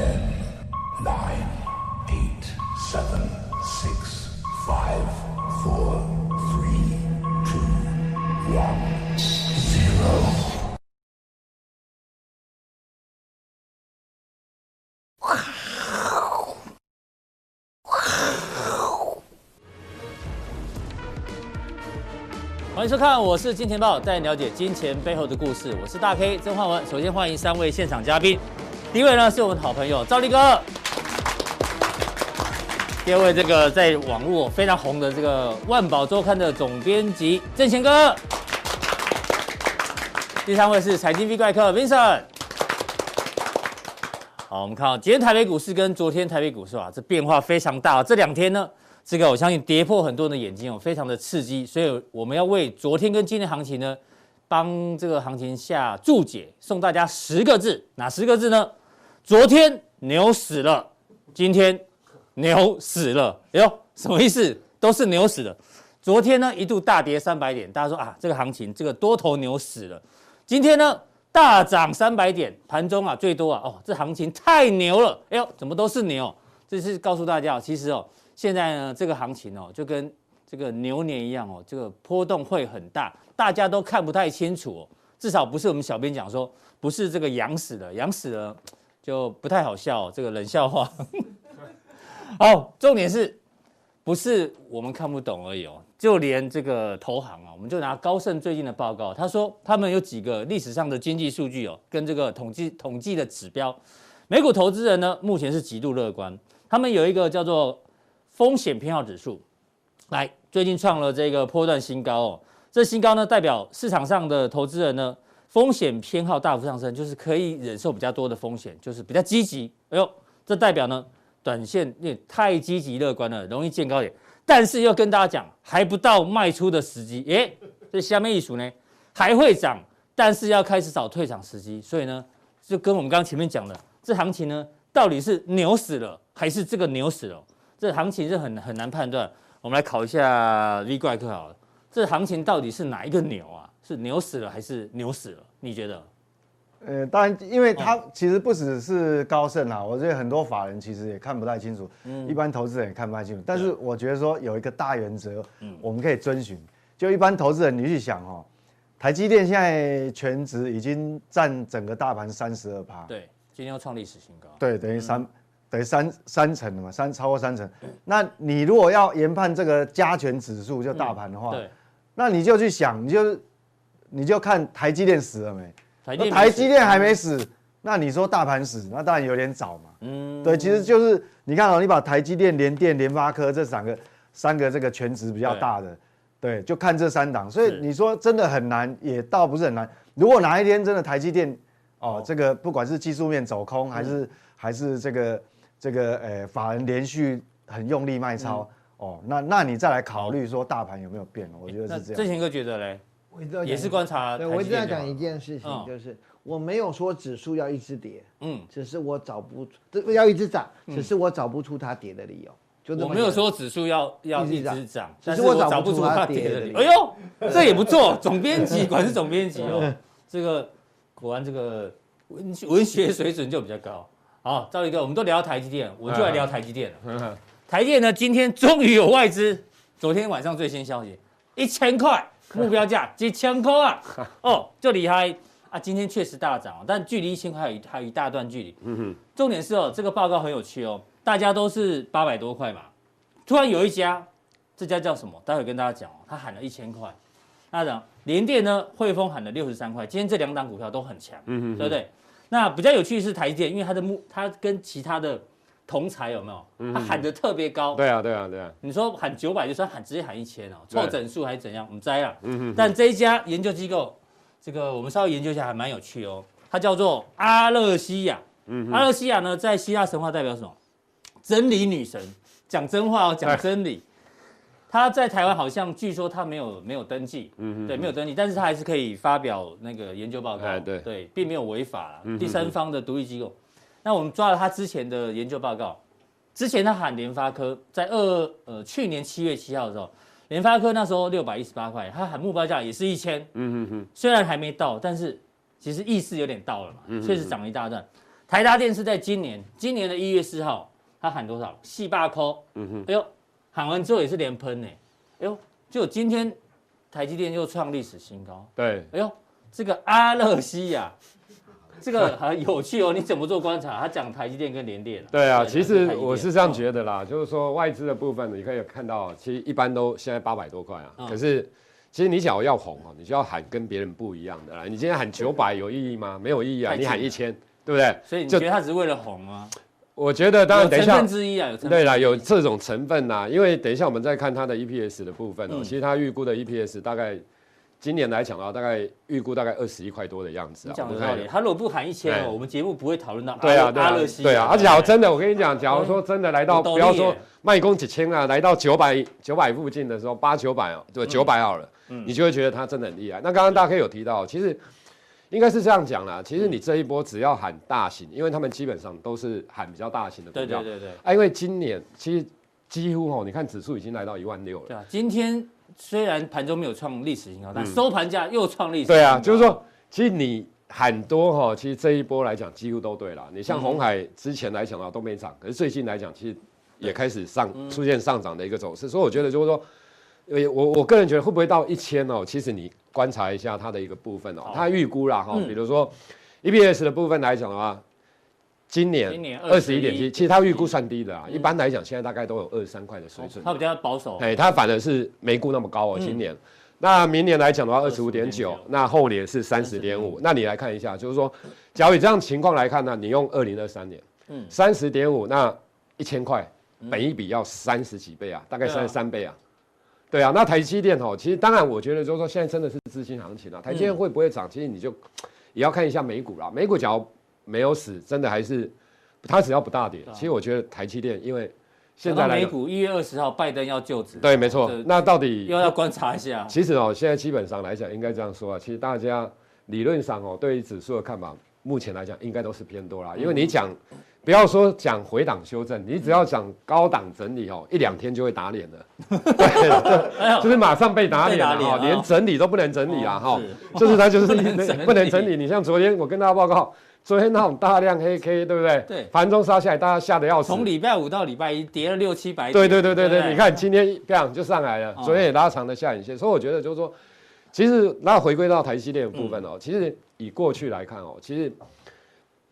Ten, nine, eight, seven, six, five, four, three, two, one, zero. 欢迎收看，我是金钱豹，带你了解金钱背后的故事。我是大 K 曾焕文。首先欢迎三位现场嘉宾，第一位呢是我们的好朋友赵立哥，第二位这个在网络非常红的这个万宝周刊的总编辑郑贤哥，第三位是财经 V 怪客 Vincent。好，我们看到今天台北股市跟昨天台北股市啊，这变化非常大。这两天呢，这个我相信跌破很多人的眼睛哦，非常的刺激。所以我们要为昨天跟今天行情呢，帮这个行情下注解，送大家十个字，哪十个字呢？昨天牛死了，今天牛死了。哎呦，什么意思？都是牛死了。昨天呢一度大跌三百点，大家说啊，这个行情这个多头牛死了。今天呢？大涨三百点，盘中啊最多啊哦，这行情太牛了！哎呦，怎么都是牛？这是告诉大家，其实哦，现在呢这个行情哦，就跟这个牛年一样哦，这个波动会很大，大家都看不太清楚哦。至少不是我们小编讲说，不是这个羊死了，羊死了就不太好笑，这个冷笑话。好，重点是。不是我们看不懂而已哦，就连这个投行啊，我们就拿高盛最近的报告，他说他们有几个历史上的经济数据哦，跟这个统计统计的指标，美股投资人呢目前是极度乐观，他们有一个叫做风险偏好指数，来最近创了这个波段新高哦，这新高呢代表市场上的投资人呢风险偏好大幅上升，就是可以忍受比较多的风险，就是比较积极，哎呦，这代表呢。短线也太积极乐观了，容易见高点，但是又跟大家讲还不到卖出的时机，诶，这下面一数呢还会涨，但是要开始找退场时机，所以呢就跟我们刚刚前面讲的，这行情呢到底是牛死了还是这个牛死了？这行情是很很难判断。我们来考一下 V 怪客好了，这行情到底是哪一个牛啊？是牛死了还是牛死了？你觉得？呃，当然，因为它其实不只是高盛啊，我觉得很多法人其实也看不太清楚，嗯，一般投资人也看不太清楚。但是我觉得说有一个大原则，嗯，我们可以遵循。就一般投资人，你去想哦，台积电现在全值已经占整个大盘三十二趴，对，今天要创历史新高，对，等于三，等于三三成了嘛，三超过三成。那你如果要研判这个加权指数就大盘的话，对，那你就去想，你就你就看台积电死了没？台积电还没死，那你说大盘死，那当然有点早嘛。嗯，对，其实就是你看哦，你把台积电、联电、联发科这三个三个这个全值比较大的，对，就看这三档。所以你说真的很难，也倒不是很难。如果哪一天真的台积电哦，这个不管是技术面走空，还是还是这个这个呃法人连续很用力卖超哦，那那你再来考虑说大盘有没有变？我觉得是这样。正贤哥觉得嘞？也是观察，对，我一直在讲一件事情，就是我没有说指数要一直跌，嗯，只是我找不出要一直涨，只是我找不出它跌的理由。就我没有说指数要要一直涨，只是我找不出它跌的理由。哎呦，这也不错，总编辑果然是总编辑哦，这个果然这个文文学水准就比较高。好，赵立哥，我们都聊台积电，我就来聊台积电了。台积电呢，今天终于有外资，昨天晚上最新消息，一千块。目标价几千块啊！哦，就厉害啊！今天确实大涨，但距离一千块还有还有一大段距离。嗯哼。重点是哦，这个报告很有趣哦，大家都是八百多块嘛，突然有一家，这家叫什么？待会跟大家讲哦，他喊了一千块。那讲联电呢，汇丰喊了六十三块。今天这两档股票都很强，嗯哼，对不对？那比较有趣的是台积电，因为它的目，它跟其他的。同才有没有？他喊得特别高。对啊，对啊，对啊。你说喊九百，就算喊直接喊一千哦，凑整数还是怎样？我们摘了。嗯哼。但这一家研究机构，这个我们稍微研究一下，还蛮有趣哦。它叫做阿勒西亚。嗯。阿勒西亚呢，在希腊神话代表什么？真理女神，讲真话哦，讲真理。他在台湾好像据说他没有没有登记，嗯哼。对，没有登记，但是他还是可以发表那个研究报告。对对，并没有违法。第三方的独立机构。那我们抓了他之前的研究报告，之前他喊联发科在二呃去年七月七号的时候，联发科那时候六百一十八块，他喊目标价也是一千，嗯哼哼，虽然还没到，但是其实意思有点到了嘛，确实涨了一大段。台达电是在今年今年的一月四号，他喊多少？四八块。嗯哼。哎呦，喊完之后也是连喷呢。哎呦，就今天台积电又创历史新高。对。哎呦，这个阿勒西亚。这个很有趣哦，你怎么做观察？他讲台积电跟联电。对啊，其实我是这样觉得啦，就是说外资的部分，你可以看到，其实一般都现在八百多块啊。可是，其实你想要红哦，你就要喊跟别人不一样的啦。你今天喊九百有意义吗？没有意义啊。你喊一千，对不对？所以你觉得他只是为了红吗？我觉得当然，等一下。成分之一啊，有成分。对啦，有这种成分呐，因为等一下我们再看它的 EPS 的部分哦，其实它预估的 EPS 大概。今年来讲的话，大概预估大概二十一块多的样子啊。讲的道理，他如果不喊一千哦，我们节目不会讨论到对啊，阿勒西。对啊，而且真的，我跟你讲，假如说真的来到，不要说卖攻几千啊，来到九百九百附近的时候，八九百哦，对，九百好了，你就会觉得他真的很厉害。那刚刚大家可以有提到，其实应该是这样讲啦。其实你这一波只要喊大型，因为他们基本上都是喊比较大型的股票。对对对对。啊，因为今年其实几乎哦，你看指数已经来到一万六了。对啊，今天。虽然盘中没有创历史新高，但收盘价又创历史新高。对啊，就是说，其实你很多哈，其实这一波来讲几乎都对了。你像红海之前来讲啊都没涨，可是最近来讲其实也开始上出现上涨的一个走势。所以我觉得就是说，我我个人觉得会不会到一千哦？其实你观察一下它的一个部分哦，它预估啦哈，比如说 EPS 的部分来讲的话。今年二十一点七，其实它预估算低的啊。一般来讲，现在大概都有二十三块的水准。它比较保守。哎，它反而是没估那么高哦。今年，那明年来讲的话，二十五点九，那后年是三十点五。那你来看一下，就是说，假如以这样情况来看呢，你用二零二三年，嗯，三十点五，那一千块，本一比要三十几倍啊，大概三十三倍啊。对啊，那台积电哦，其实当然，我觉得就是说，现在真的是资金行情啊。台积电会不会涨？其实你就也要看一下美股啦。美股假如。没有死，真的还是，它只要不大跌。其实我觉得台积电，因为现在美股一月二十号拜登要就职，对，没错。那到底又要观察一下。其实哦，现在基本上来讲，应该这样说啊。其实大家理论上哦，对于指数的看法，目前来讲应该都是偏多啦。因为你讲，不要说讲回档修正，你只要讲高档整理哦，一两天就会打脸的。对，就是马上被打脸了哈，连整理都不能整理啊哈。就是它就是 不能整理。你像昨天我跟大家报告。昨天那种大量黑 K，对不对？对，盘中杀下来，大家吓得要死。从礼拜五到礼拜一，跌了六七百点。对对对对对，你看今天这样就上来了，昨天也拉长了下影线，所以我觉得就是说，其实那回归到台积电的部分哦，其实以过去来看哦，其实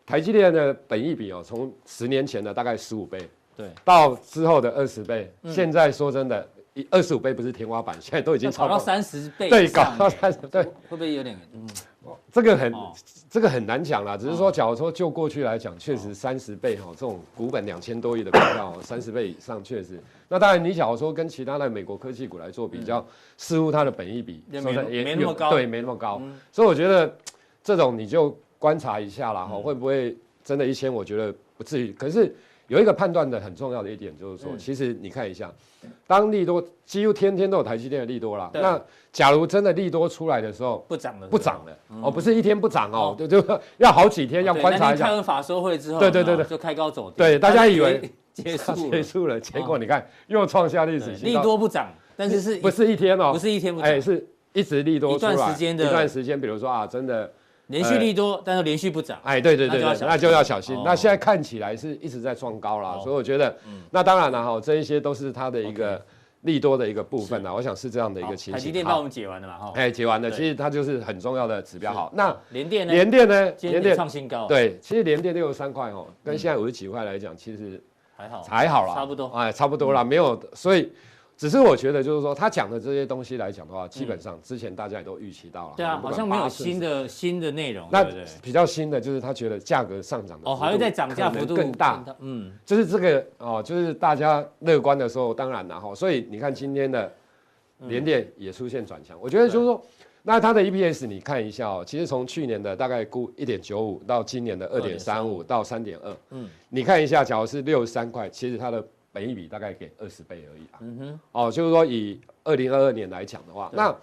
台积电的本益比哦，从十年前的大概十五倍，对，到之后的二十倍，现在说真的，二十五倍不是天花板，现在都已经超到三十倍，对，搞到三十，对，会不会有点嗯？这个很，这个很难讲啦。只是说，假如说就过去来讲，确实三十倍哈，这种股本两千多亿的股票，三十倍以上确实。那当然，你假如说跟其他的美国科技股来做比较，似乎它的本益比也没那么高，对，没那么高。所以我觉得这种你就观察一下啦，哈，会不会真的一千？我觉得不至于。可是。有一个判断的很重要的一点就是说，其实你看一下，当利多几乎天天都有台积电的利多啦。那假如真的利多出来的时候，不涨了，不涨了哦，不是一天不涨哦，就 就要好几天要观察一下。开完法说会之后，对对对对，就开高走低。对，大家以为结束 结束了，结果你看又创下历史新高。利多不涨，但是是不是一天哦？不是一天不涨，哎，是一直利多出来一段时间的，一段时间，比如说啊，真的。连续利多，但是连续不涨。哎，对对对，那就要小心。那现在看起来是一直在创高啦，所以我觉得，那当然了哈，这一些都是它的一个利多的一个部分啦。我想是这样的一个情形。台积电帮我们解完了嘛？哈，哎，解完了，其实它就是很重要的指标。好，那联电呢？联电呢？联电创新高。对，其实联电六十三块哦，跟现在五十几块来讲，其实还好，还好啦，差不多。哎，差不多啦，没有，所以。只是我觉得，就是说他讲的这些东西来讲的话，基本上之前大家也都预期到了。对啊，好像没有新的新的内容。那比较新的就是他觉得价格上涨的哦，还会再涨价幅度更大。嗯，就是这个哦，就是大家乐观的时候，当然了哈。所以你看今天的联电也出现转强，我觉得就是说，那它的 EPS 你看一下哦，其实从去年的大概估一点九五到今年的二点三五到三点二，嗯，你看一下，假如是六十三块，其实它的。本益比大概给二十倍而已啊，嗯哼，哦，就是说以二零二二年来讲的话，那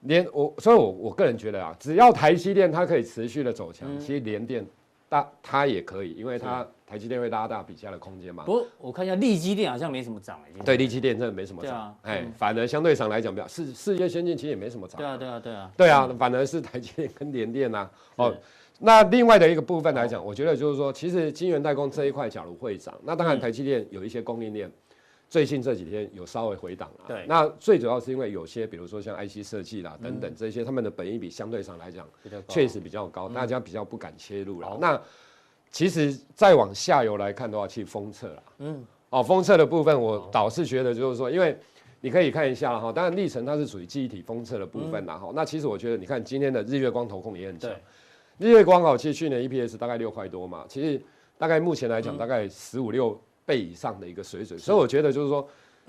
联我，所以我我个人觉得啊，只要台积电它可以持续的走强，其实联电大它也可以，因为它台积电会拉大比价的空间嘛。不过我看一下力积电好像没什么涨哎，对，力积电真的没什么涨，哎，反而相对上来讲，比较世世界先进其实也没什么涨，对啊对啊对啊，对啊，反而是台积电跟联电呐，哦。那另外的一个部分来讲，我觉得就是说，其实晶圆代工这一块假如会涨，那当然台积电有一些供应链。最近这几天有稍微回档了，对，那最主要是因为有些，比如说像 IC 设计啦等等这些，他们的本益比相对上来讲，确实比较高，大家比较不敢切入了。那其实再往下游来看的话，去封测了，嗯，哦，封测的部分我倒是觉得就是说，因为你可以看一下哈，当然历程它是属于记忆体封测的部分啦哈，那其实我觉得你看今天的日月光投控也很强，日月光哦，其实去年 EPS 大概六块多嘛，其实大概目前来讲大概十五六。倍以上的一个水准，所以我觉得就是说，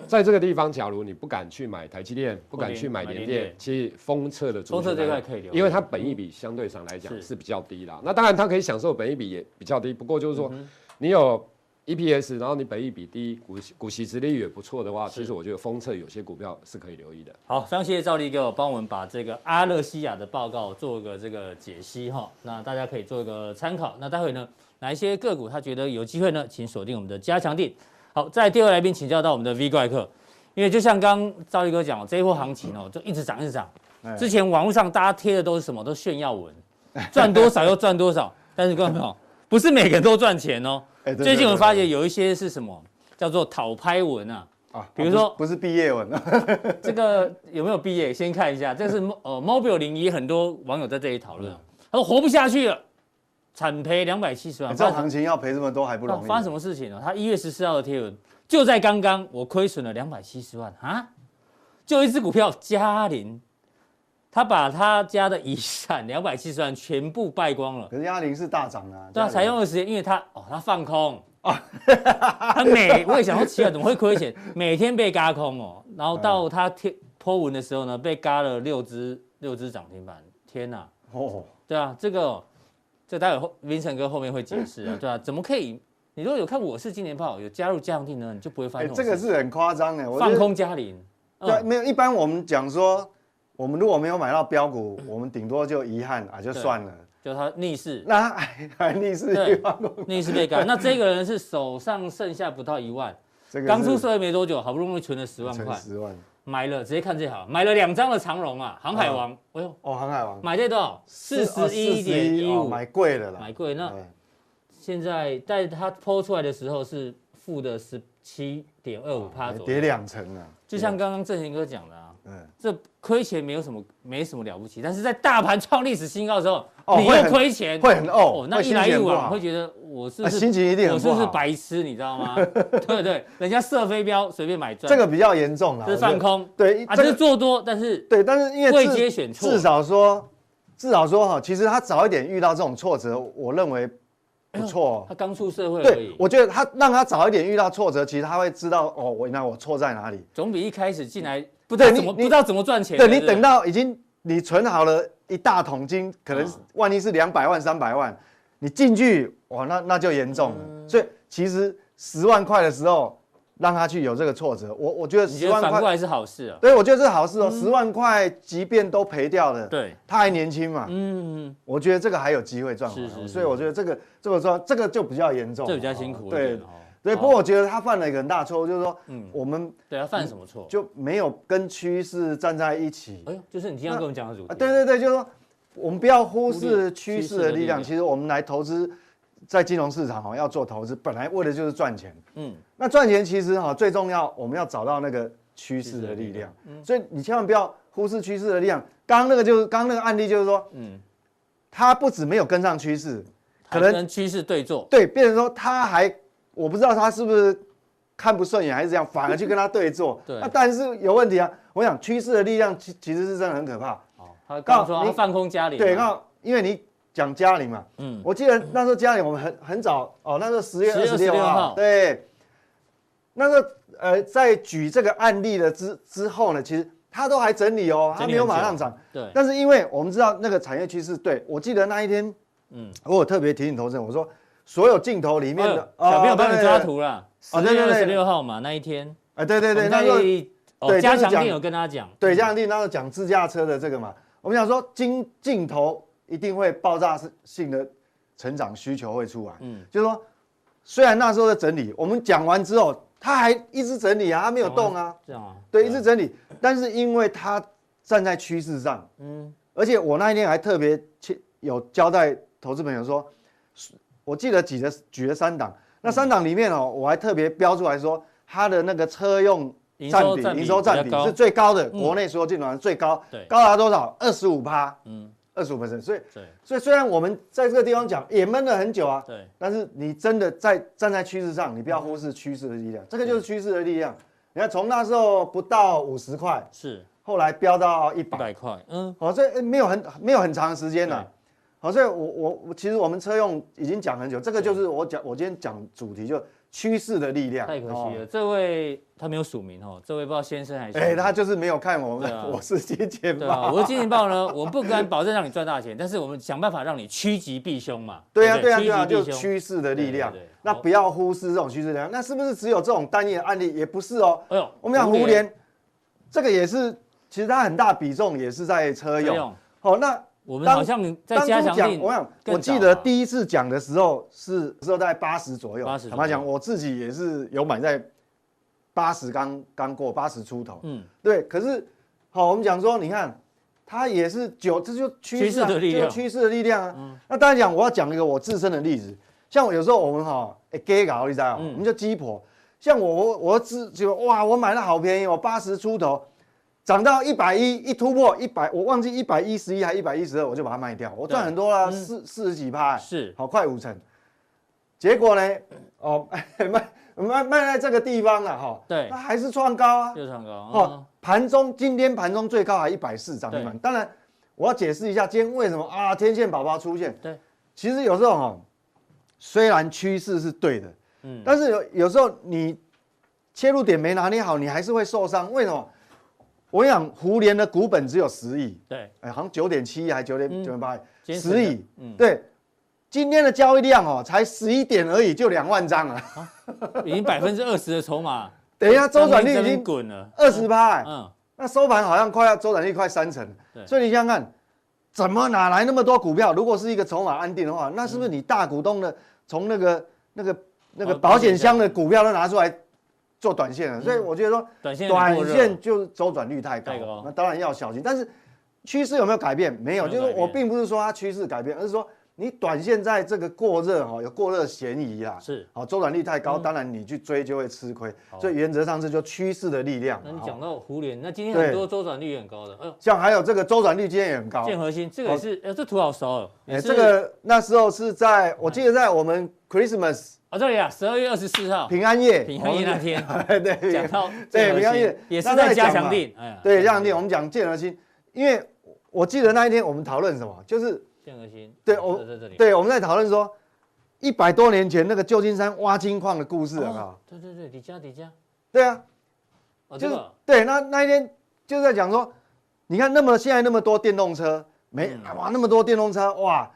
在这个地方，假如你不敢去买台积电，不敢去买联电，其实封测的封测这块可以留，因为它本益比相对上来讲是比较低啦。那当然它可以享受本益比也比较低，不过就是说，你有 EPS，然后你本益比低，股股息殖利率也不错的话，其实我觉得封测有些股票是可以留意的。好，非常谢谢兆立哥帮我们把这个阿勒西亚的报告做个这个解析哈，那大家可以做一个参考。那待会呢？哪一些个股他觉得有机会呢？请锁定我们的加强錠。好，在第二来宾请教到我们的 V 怪客，因为就像刚赵立哥讲，这一波行情哦，就一直涨一直涨。之前网络上大家贴的都是什么？都炫耀文，赚多少又赚多少。但是各位朋友，不是每个人都赚钱哦。最近我们发现有一些是什么叫做讨拍文啊？啊，比如说不是毕业文，这个有没有毕业？先看一下，这是呃 Mobile 零一，很多网友在这里讨论，他说活不下去了。惨赔两百七十万，这行情要赔这么多还不容易。发生什么事情呢？他一月十四号的贴文，就在刚刚，我亏损了两百七十万啊！就一只股票嘉凌，他把他家的遗产两百七十万全部败光了。可是嘉玲是大涨啊，对啊，采用的时间，因为他哦，他放空啊，他每我也想说奇怪，怎么会亏钱？每天被嘎空哦，然后到他贴 po 文的时候呢，被嘎了六只六只涨停板，天哪！哦，对啊，这个。这待会 Vincent 哥后面会解释啊，对啊，怎么可以？你如果有看我是今年炮，有加入加强錠呢，你就不会发现。这个是很夸张的，放空嘉玲。对，没有。一般我们讲说，我们如果没有买到标股，我们顶多就遗憾啊，就算了。就他逆势，那还 还逆势逆势被干。那这个人是手上剩下不到一万，刚出社会没多久，好不容易存了十万块。十万。买了，直接看这好，买了两张的长荣啊，航海王，哎呦，哦，航海王，买这多少？四十一点一五，买贵了啦，买贵。那现在在它抛出来的时候是负的十七点二五趴左右，跌两成啊，就像刚刚正贤哥讲的啊，嗯，这亏钱没有什么，没什么了不起，但是在大盘创历史新高的时候，你又亏钱，会很哦，那一来一往会觉得。我是心情一定很不好，我是不是白痴，你知道吗？对对，人家射飞镖随便买赚，这个比较严重了，是放空。对，啊，是做多，但是对，但是因为位阶选错，至少说，至少说哈，其实他早一点遇到这种挫折，我认为不错。他刚出社会，对，我觉得他让他早一点遇到挫折，其实他会知道哦，我那我错在哪里。总比一开始进来不知道怎么不知道怎么赚钱。对，你等到已经你存好了一大桶金，可能万一是两百万、三百万。你进去哇，那那就严重了。嗯、所以其实十万块的时候，让他去有这个挫折，我我觉得十万块反过来是好事啊。对，我觉得是好事哦。十、嗯、万块即便都赔掉了，对，他还年轻嘛。嗯，我觉得这个还有机会赚回来。是是是，所以我觉得这个这个说这个就比较严重，这比较辛苦。对对，不过我觉得他犯了一个很大错误，就是说，嗯，我们对他犯什么错？就没有跟趋势站在一起。哎呦，就是你经常跟我们讲的主题。对对对，就是说。我们不要忽视趋势的力量。其实我们来投资，在金融市场哈，要做投资，本来为的就是赚钱。嗯，那赚钱其实哈最重要，我们要找到那个趋势的力量。嗯，所以你千万不要忽视趋势的力量。刚刚那个就是刚刚那个案例就是说，嗯，他不止没有跟上趋势，可能跟趋势对坐。对，变成说他还我不知道他是不是看不顺眼还是这样，反而去跟他对坐。对，那但是有问题啊。我想趋势的力量其其实是真的很可怕。哦他告诉你放空嘉里，对，刚因为你讲嘉里嘛，嗯，我记得那时候嘉里我们很很早哦，那时候十月二十六号，对，那个呃，在举这个案例的之之后呢，其实他都还整理哦，他没有马上涨，对，但是因为我们知道那个产业趋势，对，我记得那一天，嗯，我有特别提醒投资人，我说所有镜头里面的小朋友帮你抓图了，十月二十六号嘛那一天，哎，对对对，那个对加强定有跟他讲，对加强定那时候讲自驾车的这个嘛。我们想说，镜镜头一定会爆炸性的成长需求会出来。嗯，就是说，虽然那时候在整理，我们讲完之后，他还一直整理啊，他没有动啊。这样啊？对，一直整理。但是因为他站在趋势上，嗯，而且我那一天还特别有交代投资朋友说，我记得举了举了三档，那三档里面哦，我还特别标出来说，它的那个车用占比、营收占比是最高的，国内所有进口最高，高达多少？二十五趴，嗯，二十五 percent。所以，所以虽然我们在这个地方讲也闷了很久啊，对，但是你真的在站在趋势上，你不要忽视趋势的力量，这个就是趋势的力量。你看，从那时候不到五十块，是，后来飙到一百块，嗯，好，这没有很没有很长时间了，好，所以我我我其实我们车用已经讲很久，这个就是我讲我今天讲主题就趋势的力量。太可惜了，这位他没有署名哦，这位不知道先生还是哎，他就是没有看我们，我是金钱豹，我是金钱豹呢，我们不敢保证让你赚大钱，但是我们想办法让你趋吉避凶嘛。对呀对呀对呀，就趋势的力量。那不要忽视这种趋势力量，那是不是只有这种单一的案例？也不是哦。哎呦，我们讲胡联，这个也是，其实它很大比重也是在车用。好，那我们好像在加强定。我想，我记得第一次讲的时候是时候在八十左右。八十。坦白讲，我自己也是有买在八十刚刚过八十出头。嗯，对。可是，好，我们讲说，你看，它也是九，这就趋势的力量，趋势的力量啊。嗯。那当然讲，我要讲一个我自身的例子。像有时候我们哈，哎，给搞你知道，我们叫鸡婆。像我我我只就哇，我买的好便宜，我八十出头，涨到一百一，一突破一百，我忘记一百一十一还一百一十二，我就把它卖掉，我赚很多了，四四十几趴，是好快五成。结果呢，哦，卖卖卖在这个地方了哈，对，它还是创高啊，又创高哦。盘中今天盘中最高还一百四涨停板。当然，我要解释一下今天为什么啊，天线宝宝出现。对，其实有时候哈。虽然趋势是对的，嗯，但是有有时候你切入点没拿捏好，你还是会受伤。为什么？我想胡联的股本只有十亿，对，哎，好像九点七亿还九点九点八亿，十亿，嗯，对，今天的交易量哦，才十一点而已，就两万张啊，已经百分之二十的筹码。等一下，周转率已经滚了。二十八，嗯，那收盘好像快要周转率快三成，对，所以你想想看，怎么哪来那么多股票？如果是一个筹码安定的话，那是不是你大股东的？从那个那个那个保险箱的股票都拿出来做短线了，所以我觉得说短线短线就是周转率太高，那当然要小心。但是趋势有没有改变？没有，就是我并不是说它趋势改变，而是说你短线在这个过热哈，有过热嫌疑啦。是，好，周转率太高，当然你去追就会吃亏。所以原则上是就趋势的力量。那你讲到胡联，那今天很多周转率也很高的，像还有这个周转率今天也很高。建核心这个也是，哎，这图好熟哦。哎，这个那时候是在我记得在我们 Christmas 啊，对呀，十二月二十四号。平安夜，平安夜那天，对，讲到对平安夜。也是在加强定，哎呀，对加强定，我们讲建和心，因为我记得那一天我们讨论什么，就是。建和心，对，我对，我们在讨论说，一百多年前那个旧金山挖金矿的故事啊，对对对，底下底下，对啊，就是对，那那一天就是在讲说，你看那么现在那么多电动车，没哇那么多电动车哇，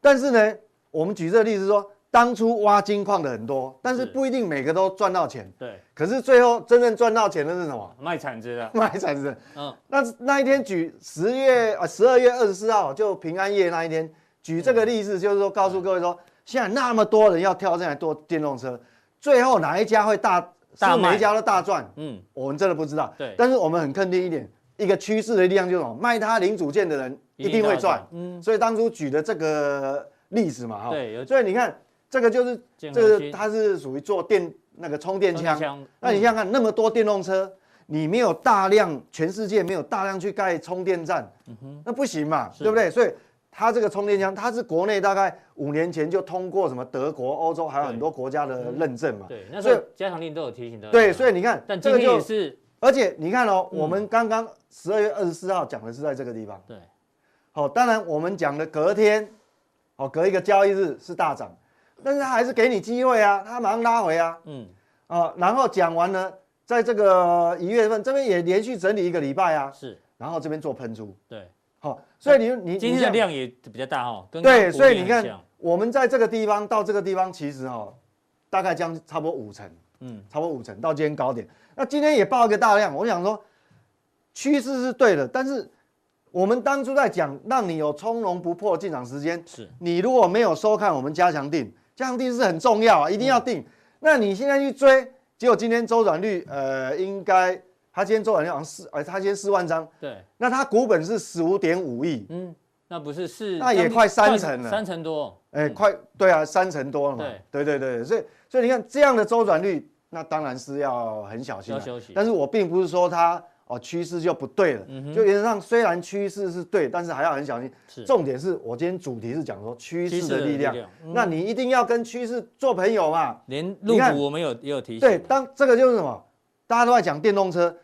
但是呢，我们举这个例子说。当初挖金矿的很多，但是不一定每个都赚到钱。对，可是最后真正赚到钱的是什么？卖铲子的。卖铲子。嗯，那那一天举十月啊，十二月二十四号就平安夜那一天举这个例子，就是说告诉各位说，现在那么多人要跳进来做电动车，最后哪一家会大？是每一家都大赚？嗯，我们真的不知道。对，但是我们很肯定一点，一个趋势的力量就是什么？卖它零组件的人一定会赚。嗯，所以当初举的这个例子嘛，哈。对，所以你看。这个就是这个，它是属于做电那个充电枪。那你想想看，那么多电动车，你没有大量，全世界没有大量去盖充电站，那不行嘛，对不对？所以它这个充电枪，它是国内大概五年前就通过什么德国、欧洲还有很多国家的认证嘛。对，那所以加强令都有提醒的。对，所以你看，但这个也是，而且你看哦，我们刚刚十二月二十四号讲的是在这个地方。对，好，当然我们讲的隔天，哦，隔一个交易日是大涨。但是他还是给你机会啊，他马上拉回啊，嗯，啊，然后讲完了，在这个一月份这边也连续整理一个礼拜啊，是，然后这边做喷出，对，好，所以你你今天的量也比较大哈，对，所以你看我们在这个地方到这个地方其实哈，大概将差不多五成，嗯，差不多五成到今天高点，那今天也爆一个大量，我想说趋势是对的，但是。我们当初在讲，让你有从容不迫进场时间。是，你如果没有收看我们加强錠，加强錠是很重要啊，一定要定。嗯、那你现在去追，结果今天周转率，呃，应该他今天周转率好像四，呃，他今天四万张。对。那他股本是十五点五亿。嗯。那不是是那也快三成了，三成多，哎、欸，快对啊，三成多了嘛，对对对对，所以所以你看这样的周转率，那当然是要很小心，要休息。但是我并不是说它哦趋势就不对了，嗯、就原则上虽然趋势是对，但是还要很小心。是重点是我今天主题是讲说趋势的力量，力量嗯、那你一定要跟趋势做朋友嘛。连路股我们有也有提醒，对，当这个就是什么，大家都在讲电动车，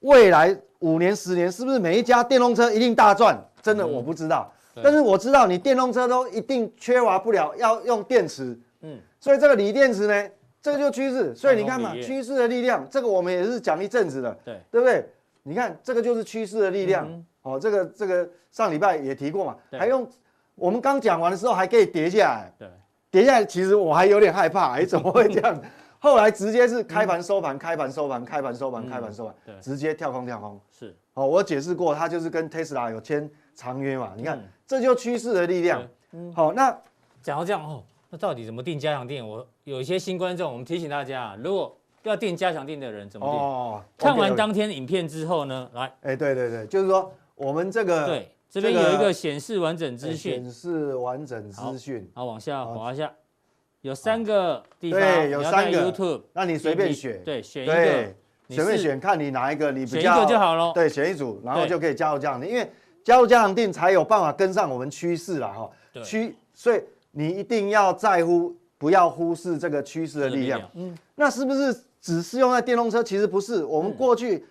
未来五年十年是不是每一家电动车一定大赚？真的我不知道，嗯、但是我知道你电动车都一定缺乏不了，要用电池。嗯，所以这个锂电池呢，这个就趋势。所以你看嘛，趋势的力量，这个我们也是讲一阵子的，对对不对？你看这个就是趋势的力量。嗯、哦，这个这个上礼拜也提过嘛，对还用我们刚讲完的时候还可以跌下来。对，跌下来其实我还有点害怕，哎，怎么会这样？后来直接是开盘收盘，开盘收盘，开盘收盘，开盘收盘，直接跳空跳空。是，哦，我解释过，它就是跟 Tesla 有签。长约嘛，你看，嗯、这就趋势的力量。嗯，好，那讲到这样哦，那到底怎么定加强錠？我有一些新观众，我们提醒大家，如果要定加强錠的人怎么定？哦，看完当天影片之后呢，来，哎，对对对，就是说我们这个对这边有一个显示完整资讯，显示完整资讯，好，往下滑一下，有三个地方，对，有三个 YouTube，那你随便选，对，选一个，随便选，看你哪一个你比较，选一个就好了，对，选一组，然后就可以加入这样的，因为。加入加强錠才有办法跟上我们趋势了哈，趋，所以你一定要在乎，不要忽视这个趋势的力量。嗯，那是不是只适用在电动车？其实不是，我们过去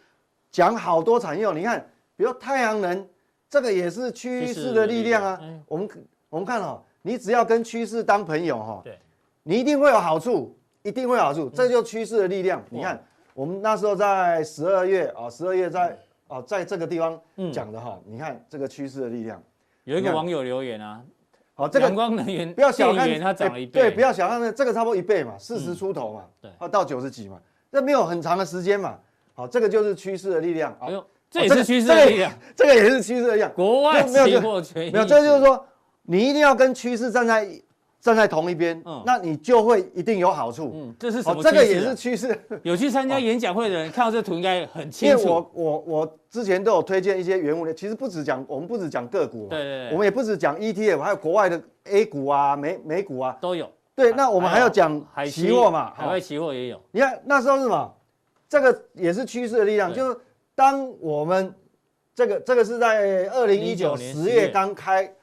讲好多产业，你看，比如太阳能，这个也是趋势的力量啊。我们我们看哦，你只要跟趋势当朋友哈，对，你一定会有好处，一定会有好处，这就趋势的力量。你看，我们那时候在十二月啊，十二月在。哦，在这个地方讲的哈，你看这个趋势的力量。有一个网友留言啊，好，这个阳光能源不要小看它涨了一倍，对，不要小看那这个差不多一倍嘛，四十出头嘛，对，到九十几嘛，这没有很长的时间嘛，好，这个就是趋势的力量。哎呦，这也是趋势的力量，这个也是趋势的力量。国外期货权益，没有，这就是说你一定要跟趋势站在。站在同一边，嗯，那你就会一定有好处。嗯，这是什么？这个也是趋势。有去参加演讲会的人看到这图应该很清楚。因为我我我之前都有推荐一些原物料，其实不止讲，我们不止讲个股，对对，我们也不止讲 ETF，还有国外的 A 股啊、美美股啊都有。对，那我们还要讲期货嘛，海外期货也有。你看那时候是什么？这个也是趋势的力量，就是当我们这个这个是在二零一九十月刚开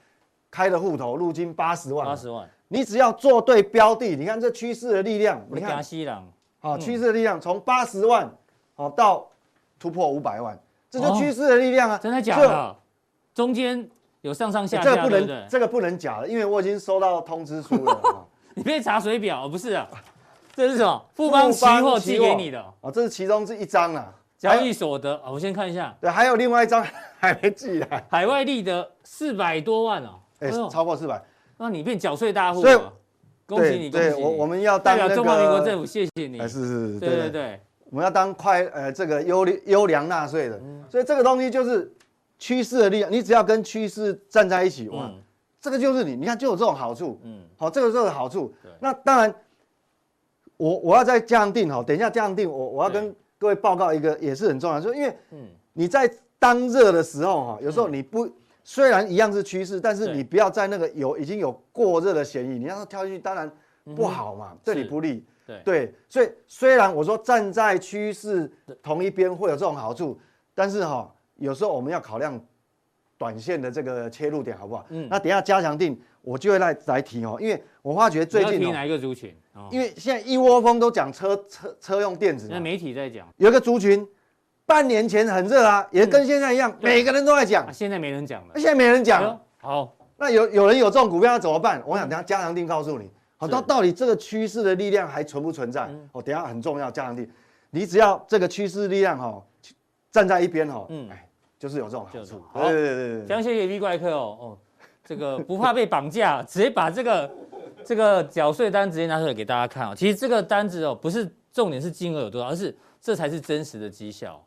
开的户头，入金八十万，八十万。你只要做对标的，你看这趋势的力量，你看，好，趋势的力量从八十万，好到突破五百万，这就趋势的力量啊！真的假的？中间有上上下下，这个不能，这个不能假的，因为我已经收到通知书了。你别查水表，不是啊，这是什么？富邦期货寄给你的。哦，这是其中这一张啊，交易所得，我先看一下，对，还有另外一张 还没寄来，海外利得四百多万哦，哎，超过四百。那你变缴税大户了，恭喜你！对，我我们要代表中华民国政府，谢谢你。是是是，对对对，我们要当快呃这个优优良纳税的，所以这个东西就是趋势的力量。你只要跟趋势站在一起，哇，这个就是你，你看就有这种好处。嗯，好，这个这个好处。那当然，我我要再加强錠哈，等一下加强錠，我我要跟各位报告一个也是很重要，就因为你在当热的时候哈，有时候你不。虽然一样是趋势，但是你不要在那个有已经有过热的嫌疑，你要跳进去当然不好嘛，对你不利。对对，所以虽然我说站在趋势同一边会有这种好处，但是哈，有时候我们要考量短线的这个切入点，好不好？嗯。那等下加强定，我就会来来提哦，因为我发觉最近。提哪一个族群？因为现在一窝蜂都讲车车车用电子。那媒体在讲。有一个族群。半年前很热啊，也跟现在一样，每个人都在讲。现在没人讲了。现在没人讲。好，那有有人有这种股票要怎么办？我想等下加强定告诉你。好，到到底这个趋势的力量还存不存在？哦，等下很重要，加强定，你只要这个趋势力量哈，站在一边哈，嗯，哎，就是有这种好处。对对对对，非常谢谢 V 怪客哦哦，这个不怕被绑架，直接把这个这个缴税单直接拿出来给大家看哦。其实这个单子哦，不是重点是金额有多少，而是这才是真实的绩效。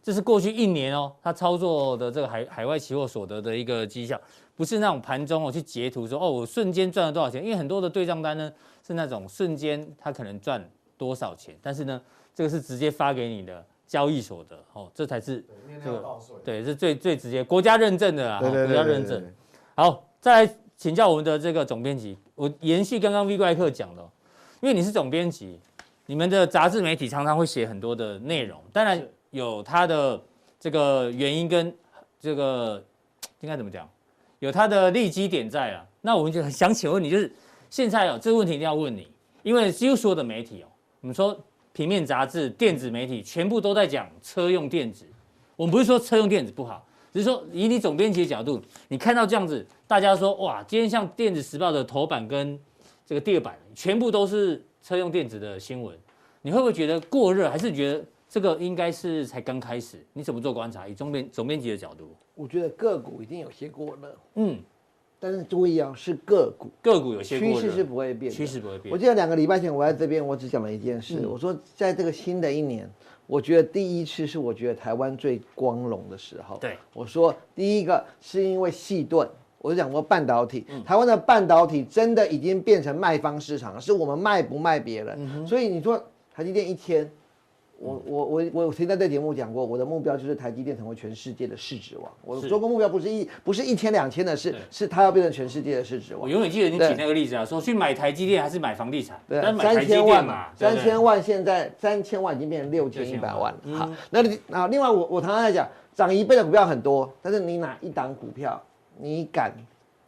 哎，这是过去一年哦，他操作的这个海海外期货所得的一个绩效，不是那种盘中哦去截图说哦，我瞬间赚了多少钱，因为很多的对账单呢是那种瞬间他可能赚多少钱，但是呢这个是直接发给你的交易所得哦，这才是这个对，是最最直接国家认证的啊，国家认证。好，再来请教我们的这个总编辑，我延续刚刚 V 怪客讲的，因为你是总编辑，你们的杂志媒体常常会写很多的内容，当然有它的这个原因跟这个 应该怎么讲，有它的利基点在啊。那我们就很想请问你，就是现在哦，这个问题一定要问你，因为几乎所有的媒体哦，我们说。平面杂志、电子媒体全部都在讲车用电子。我们不是说车用电子不好，只是说以你总编辑的角度，你看到这样子，大家说哇，今天像《电子时报》的头版跟这个第二版，全部都是车用电子的新闻，你会不会觉得过热，还是觉得这个应该是才刚开始？你怎么做观察？以总编总编辑的角度，我觉得个股一定有些过热。嗯。但是注意啊，是个股，个股有些趋势是不会变，趋势不会变。我记得两个礼拜前我在这边，我只讲了一件事，嗯、我说在这个新的一年，我觉得第一次是我觉得台湾最光荣的时候。对，我说第一个是因为细盾，我就讲过半导体，嗯、台湾的半导体真的已经变成卖方市场了，是我们卖不卖别人。嗯、所以你说台积电一天。我我我我曾经在这节目讲过，我的目标就是台积电成为全世界的市值王。我说过目标不是一不是一千两千的事，是它要变成全世界的市值王。我永远记得你举那个例子啊，说去买台积电还是买房地产？对，三千万嘛，三千万现在三千万已经变成六千一百万了。好，那啊另外我我常常在讲，涨一倍的股票很多，但是你哪一档股票你敢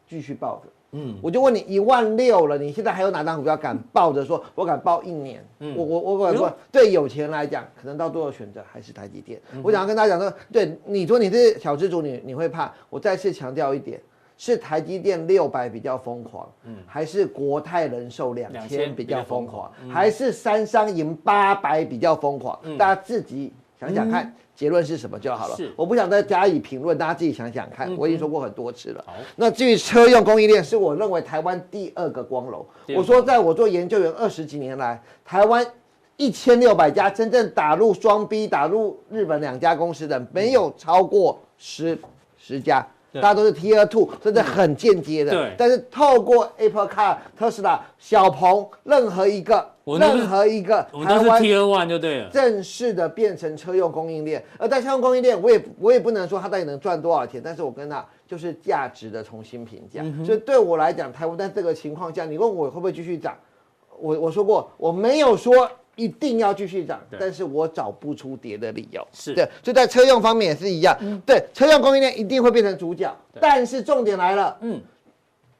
继续抱着？嗯，我就问你一万六了，你现在还有哪档股票敢抱着说，我敢抱一年？嗯，我我我敢说，对有钱人来讲，可能到最后选择还是台积电。嗯、我想要跟大家讲说，对你说你是小资主，你你会怕？我再次强调一点，是台积电六百比较疯狂，嗯，还是国泰人寿两千比较疯狂，嗯、还是三商银八百比较疯狂？嗯、大家自己想想看。嗯结论是什么就好了。是，我不想再加以评论，大家自己想想看。嗯、我已经说过很多次了。好，那至于车用供应链，是我认为台湾第二个光荣。我说，在我做研究员二十几年来，台湾一千六百家真正打入双 B、打入日本两家公司的，没有超过十十家。大家都是 Tier Two，真的很间接的。对。但是透过 Apple Car、特斯拉、小鹏，任何一个，任何一个，我们都是 Tier One 就对了。正式的变成车用供应链，而在车用供应链，我也我也不能说它到底能赚多少钱，但是我跟他就是价值的重新评价。所以对我来讲，台湾在这个情况下，你问我会不会继续涨？我我说过，我没有说。一定要继续涨，但是我找不出跌的理由。是对，就在车用方面也是一样。嗯、对，车用供应链一定会变成主角，但是重点来了，嗯，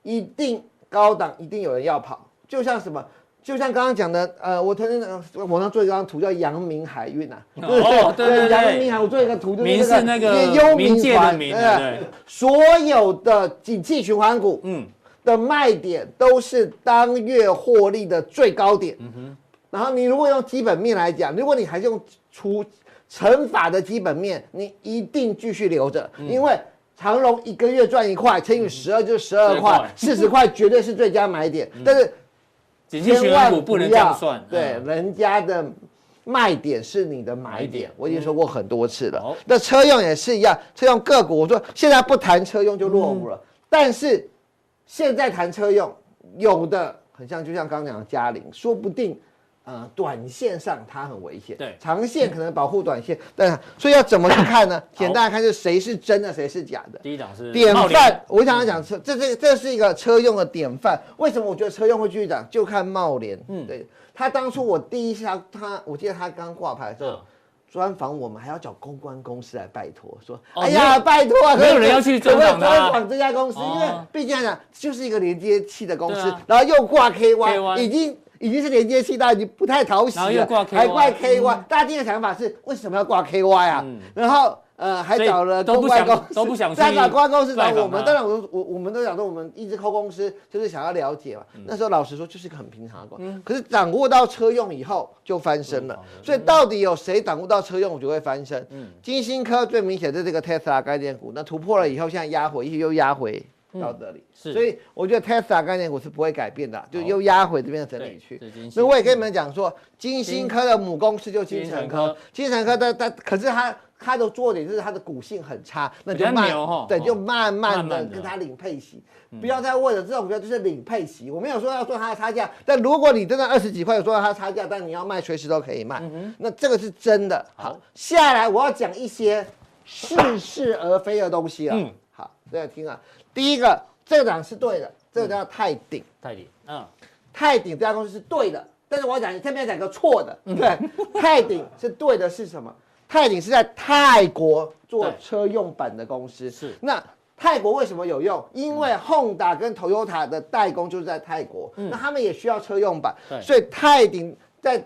一定高档，一定有人要跑。就像什么，就像刚刚讲的，呃，我曾经网上做一张图叫阳明海运啊，对对对，阳明海，我做一个图就是那个幽冥船，对，对。所有的景气循环股，嗯，的卖点都是当月获利的最高点，嗯哼。然后你如果用基本面来讲，如果你还是用除乘法的基本面，你一定继续留着，嗯、因为长荣一个月赚一块，乘以十二就是十二块，四十块绝对是最佳买点。嗯、但是千万不能这样算，对，嗯、人家的卖点是你的买点，我已经说过很多次了。嗯、那车用也是一样，车用个股，我说现在不谈车用就落伍了，嗯、但是现在谈车用，有的很像，就像刚刚讲的嘉陵，说不定。呃，短线上它很危险，对，长线可能保护短线，但，所以要怎么去看呢？简单来看，是谁是真的，谁是假的。第一档是典范，我想要讲车，这这这是一个车用的典范。为什么我觉得车用会继续涨？就看茂联，嗯，对，他当初我第一下他，我记得他刚挂牌的时候，专访我们还要找公关公司来拜托，说，哎呀，拜托啊，没有人要去专访专访这家公司，因为毕竟来讲就是一个连接器的公司，然后又挂 KY，已经。已经是连接器，大家已经不太讨喜了，还怪 KY。大家第一个想法是为什么要挂 KY 啊？然后呃，还找了公关公司，都不想，再找公关公司找我们。当然，我我我们都想说，我们一直扣公司就是想要了解嘛。那时候老实说，就是一个很平常的关。可是掌握到车用以后就翻身了。所以到底有谁掌握到车用就会翻身？金星科最明显的这个 Tesla 概念股，那突破了以后，现在压回，又压回。到这里，是，所以我觉得 Tesla 概念股是不会改变的，就又压回这边的整理区。所以我也跟你们讲说，金星科的母公司就金城科，金城科。的它，可是它它的弱点就是它的股性很差，那就慢，对，就慢慢的跟它领配息，不要再问了，这种股票就是领配息。我没有说要做它的差价，但如果你真的二十几块有做到它的差价，但你要卖随时都可以卖，那这个是真的。好，下来我要讲一些似是而非的东西了。嗯，好，大家听啊，第一个，这个涨是对的，这个叫泰鼎，泰鼎，嗯，泰鼎这家公司是对的。但是我要讲，你这边讲个错的，对，泰鼎是对的，是什么？泰鼎是在泰国做车用版的公司，是。那泰国为什么有用？因为 Honda 跟 Toyota 的代工就是在泰国，那他们也需要车用版，所以泰鼎在。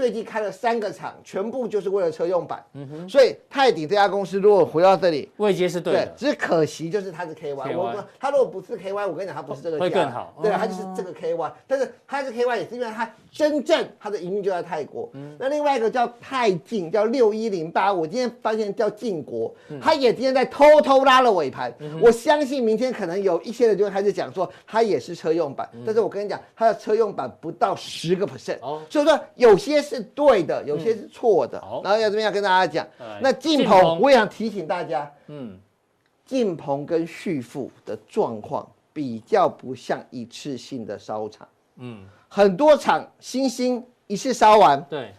最近开了三个厂，全部就是为了车用版。嗯哼，所以泰鼎这家公司如果回到这里，位阶是对的，只是可惜就是它是 KY。我说它如果不是 KY，我跟你讲它不是这个价，会更好。对，它就是这个 KY，但是它是 KY 也是因为它真正它的营运就在泰国。嗯，那另外一个叫泰进，叫六一零八，我今天发现叫晋国，它也今天在偷偷拉了尾盘。我相信明天可能有一些人就会开始讲说它也是车用版，但是我跟你讲，它的车用版不到十个 percent。哦，所以说有些。是对的，有些是错的。嗯、然后要这边要跟大家讲，嗯、那晋鹏，我也想提醒大家，嗯，晋鹏跟旭富的状况比较不像一次性的烧厂，嗯，很多厂星星一次烧完，对，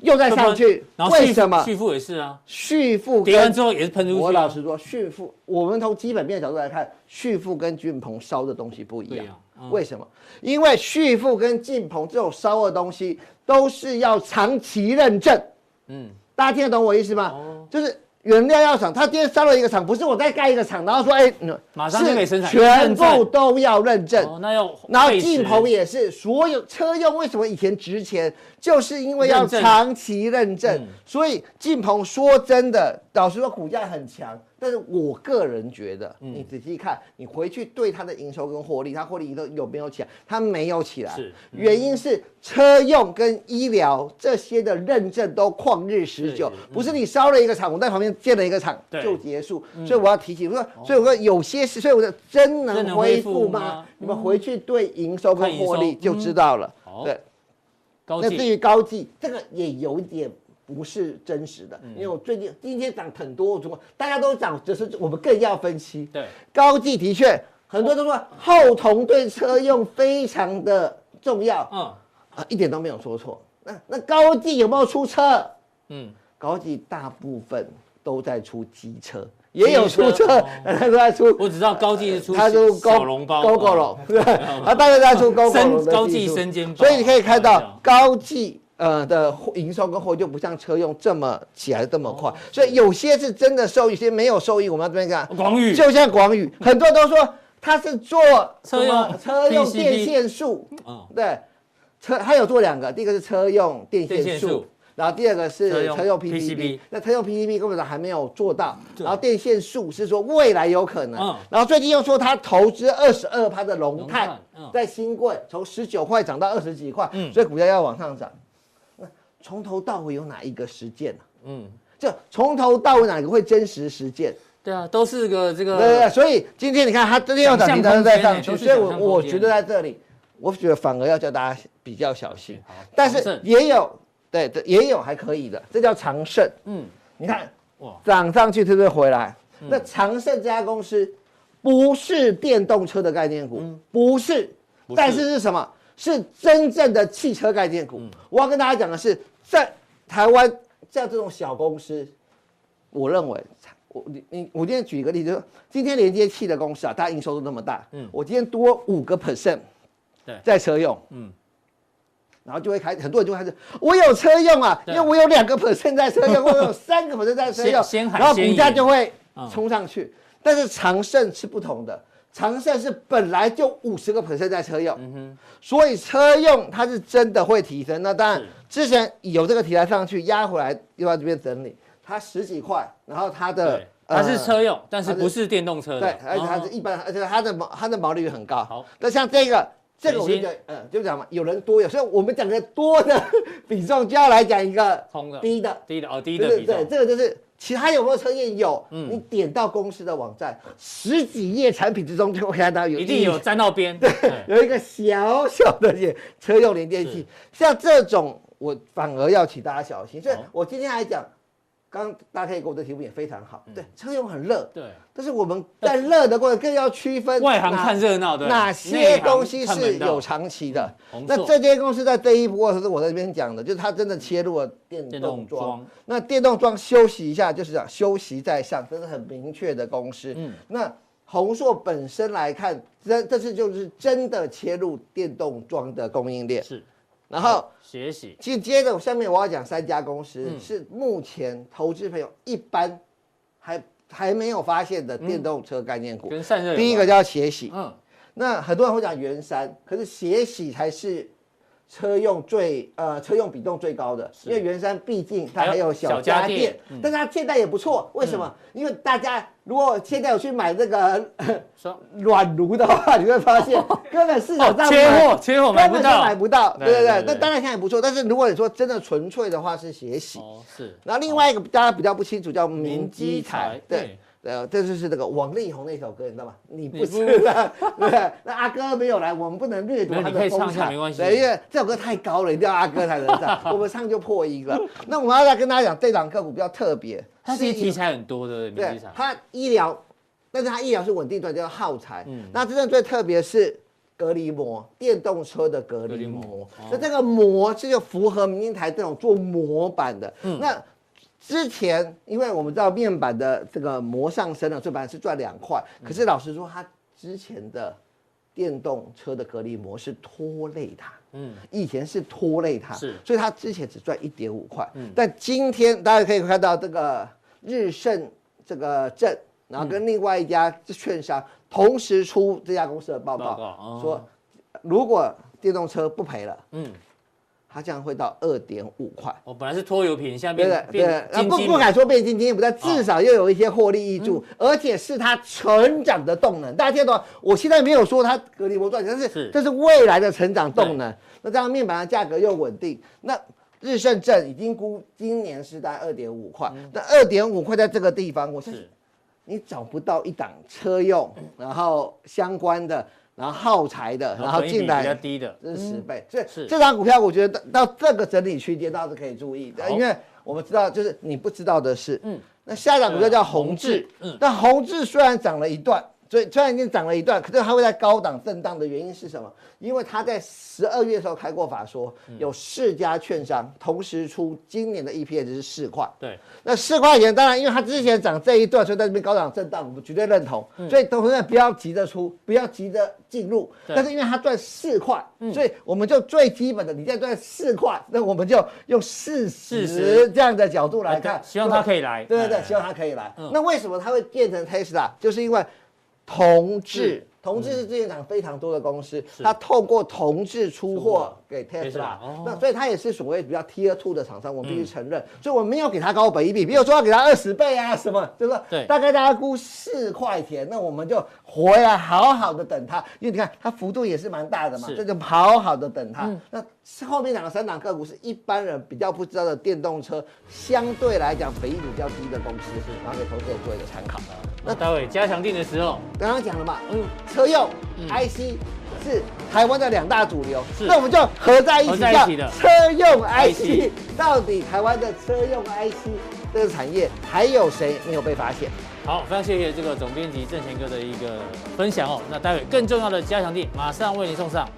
又再上去，为什么？旭富也是啊，旭富跌完之后也是喷出去。我老实说，旭富，我们从基本面的角度来看，旭富跟晋鹏烧的东西不一样。嗯、为什么？因为旭富跟晋鹏这种烧的东西都是要长期认证。嗯，大家听得懂我意思吗？哦、就是原料要厂，他今天烧了一个厂，不是我再盖一个厂，然后说，哎，马上就可以生产，全部都要认证。哦、那要，然后晋鹏也是，所有车用为什么以前值钱，就是因为要长期认证。认证，所以晋鹏说真的，老实说股价很强。但是我个人觉得，你仔细看，你回去对它的营收跟获利，它获利都有没有起来？它没有起来，是。原因是车用跟医疗这些的认证都旷日持久，不是你烧了一个厂，我在旁边建了一个厂就结束。所以我要提醒，说，所以我说有些事，所以我说真能恢复吗？你们回去对营收跟获利就知道了。对，那至于高技，这个也有点。不是真实的，因为我最近今天涨很多，如果大家都涨，只是我们更要分析。对，高技的确很多人都说后同对车用非常的重要，嗯啊，一点都没有说错。那那高技有没有出车？嗯，高技大部分都在出机车，也有出车，他都在出。我只知道高技是出他出小笼包，Gogoro，对，他大概在出的高技生煎包，所以你可以看到高技。呃的营收跟货就不像车用这么起来这么快，所以有些是真的受益，有些没有受益。我们要这边看，广宇就像广宇，很多人都说他是做车用车用电线束，对，车他有做两个，第一个是车用电线束，然后第二个是车用 PCB。那车用 PCB 根本上还没有做到，然后电线束是说未来有可能，然后最近又说他投资二十二趴的龙碳，在新贵从十九块涨到二十几块，所以股价要往上涨。从头到尾有哪一个实践呢？嗯，就从头到尾哪个会真实实践？对啊，都是个这个。对对对，所以今天你看它这边要涨停，它都在上去，所以我我觉得在这里，我觉得反而要叫大家比较小心。但是也有对对，也有还可以的，这叫长盛。嗯，你看哇，涨上去是不是回来？那长盛这家公司不是电动车的概念股，不是，但是是什么？是真正的汽车概念股。我要跟大家讲的是，在台湾像这种小公司，我认为，我你你我今天举一个例子，就是今天连接器的公司啊，大家营收都那么大，嗯，我今天多五个 percent，对，在车用，嗯，然后就会开很多人就会开始，我有车用啊，因为我有两个 percent 在车用，我有三个 percent 在车用，然后股价就会冲上去。但是长盛是不同的。长盛是本来就五十个 percent 在车用，嗯、哼。所以车用它是真的会提升。那当然之前有这个题材上去压回来，又在这边整理，它十几块，然后它的它是车用，呃、但是不是电动车的，对，而且它是一般，哦、而且它的毛它的毛利率很高。好，那像这个这个我们就嗯就讲嘛，有人多有，所以我们讲的多的比重就要来讲一个空的。低的。低的哦低的比重，对，这个就是。其他有没有车业？有，嗯、你点到公司的网站，十几页产品之中就会看到有，一定有沾到边，对，有一个小小的车用连电器，像这种我反而要请大家小心。所以我今天来讲，刚刚大家可以给我的题目也非常好，对，车用很热，对，但是我们在热的过程更要区分外行看热闹的哪些东西是有长期的。那这间公司在这一波是我在这边讲的，就是它真的切入了电动装。那电动装休息一下就是讲休息在上，这是很明确的公司。嗯，那宏硕本身来看，这这是就是真的切入电动装的供应链。是。然后学习，其实接着下面我要讲三家公司，嗯、是目前投资朋友一般还还没有发现的电动车概念股。跟散热，第一个叫协喜，嗯，那很多人会讲元山，可是协喜才是。车用最呃车用比重最高的，因为圆山毕竟它还有小家电，但是它现在也不错。为什么？因为大家如果现在有去买这个暖 炉的话，你会发现根本市场上缺货，缺货买不到，买不到。对对对，那当然现在也不错。但是如果你说真的纯粹的话，是协喜。哦，是。然后另外一个大家比较不清楚，叫明基材，对。呃，这就是那个王力宏那首歌，你知道吗？你不知道，对，那阿哥没有来，我们不能掠夺他的风采。没关系，对，因为这首歌太高了，一定要阿哥才能唱，我们唱就破音了。那我们要来跟大家讲，这档个股比较特别，它其实题材很多的，对，它医疗，但是它医疗是稳定的，叫耗材。嗯，那真正最特别是隔离膜，电动车的隔离膜。那这个膜是就符合明基台这种做模板的。嗯，那。之前，因为我们知道面板的这个膜上升了，所以本来是赚两块。可是老实说，它之前的电动车的隔离膜是拖累它，嗯，以前是拖累它，是，所以它之前只赚一点五块。嗯，但今天大家可以看到这个日盛这个证，然后跟另外一家券商同时出这家公司的报告，说如果电动车不赔了，嗯。它将会到二点五块。哦，本来是拖油瓶，现在变对对对，不不敢说变金鸡，不但至少又有一些获利挹注，而且是它成长的动能。大家听懂吗？我现在没有说它隔离膜赚钱，但是这是未来的成长动能。那这样面板的价格又稳定，那日盛正已经估今年是在二点五块。那二点五块在这个地方，我是你找不到一档车用，然后相关的。然后耗材的，然后进来比较低的，这是十倍。所以这张股票，我觉得到到这个整理区间倒是可以注意。的，因为我们知道，就是你不知道的是，嗯，那下一档股票叫宏志，嗯，那宏志虽然涨了一段。所以虽然已经涨了一段，可是它会在高档震荡的原因是什么？因为它在十二月的时候开过法说，有四家券商同时出今年的 EPS 是四块。对，那四块钱当然，因为它之前涨这一段，所以在这边高档震荡，我们绝对认同。所以同学们不要急着出，不要急着进入。但是因为它赚四块，所以我们就最基本的，你现在赚四块，那我们就用四十这样的角度来看，希望它可以来。对对对，希望它可以来。那为什么它会变成 Tesla？就是因为。同质，同质是之前讲非常多的公司，它透过同质出货给 Tesla，那所以它也是所谓比较 Tier Two 的厂商，我们必须承认。所以我们没有给它高本益比，比如说要给它二十倍啊什么，对不对？对，大概大家估四块钱，那我们就回来好好的等它，因为你看它幅度也是蛮大的嘛，这就好好的等它。那后面两个三档个股是一般人比较不知道的电动车，相对来讲本益比较低的公司，然后给投资者做一个参考。那待会加强定的时候，刚刚讲了嘛，嗯，车用 IC 是台湾的两大主流，是那我们就合在一起叫车用 IC。到底台湾的车用 IC 这个产业还有谁没有被发现？好，非常谢谢这个总编辑郑贤哥的一个分享哦。那待会更重要的加强錠马上为您送上。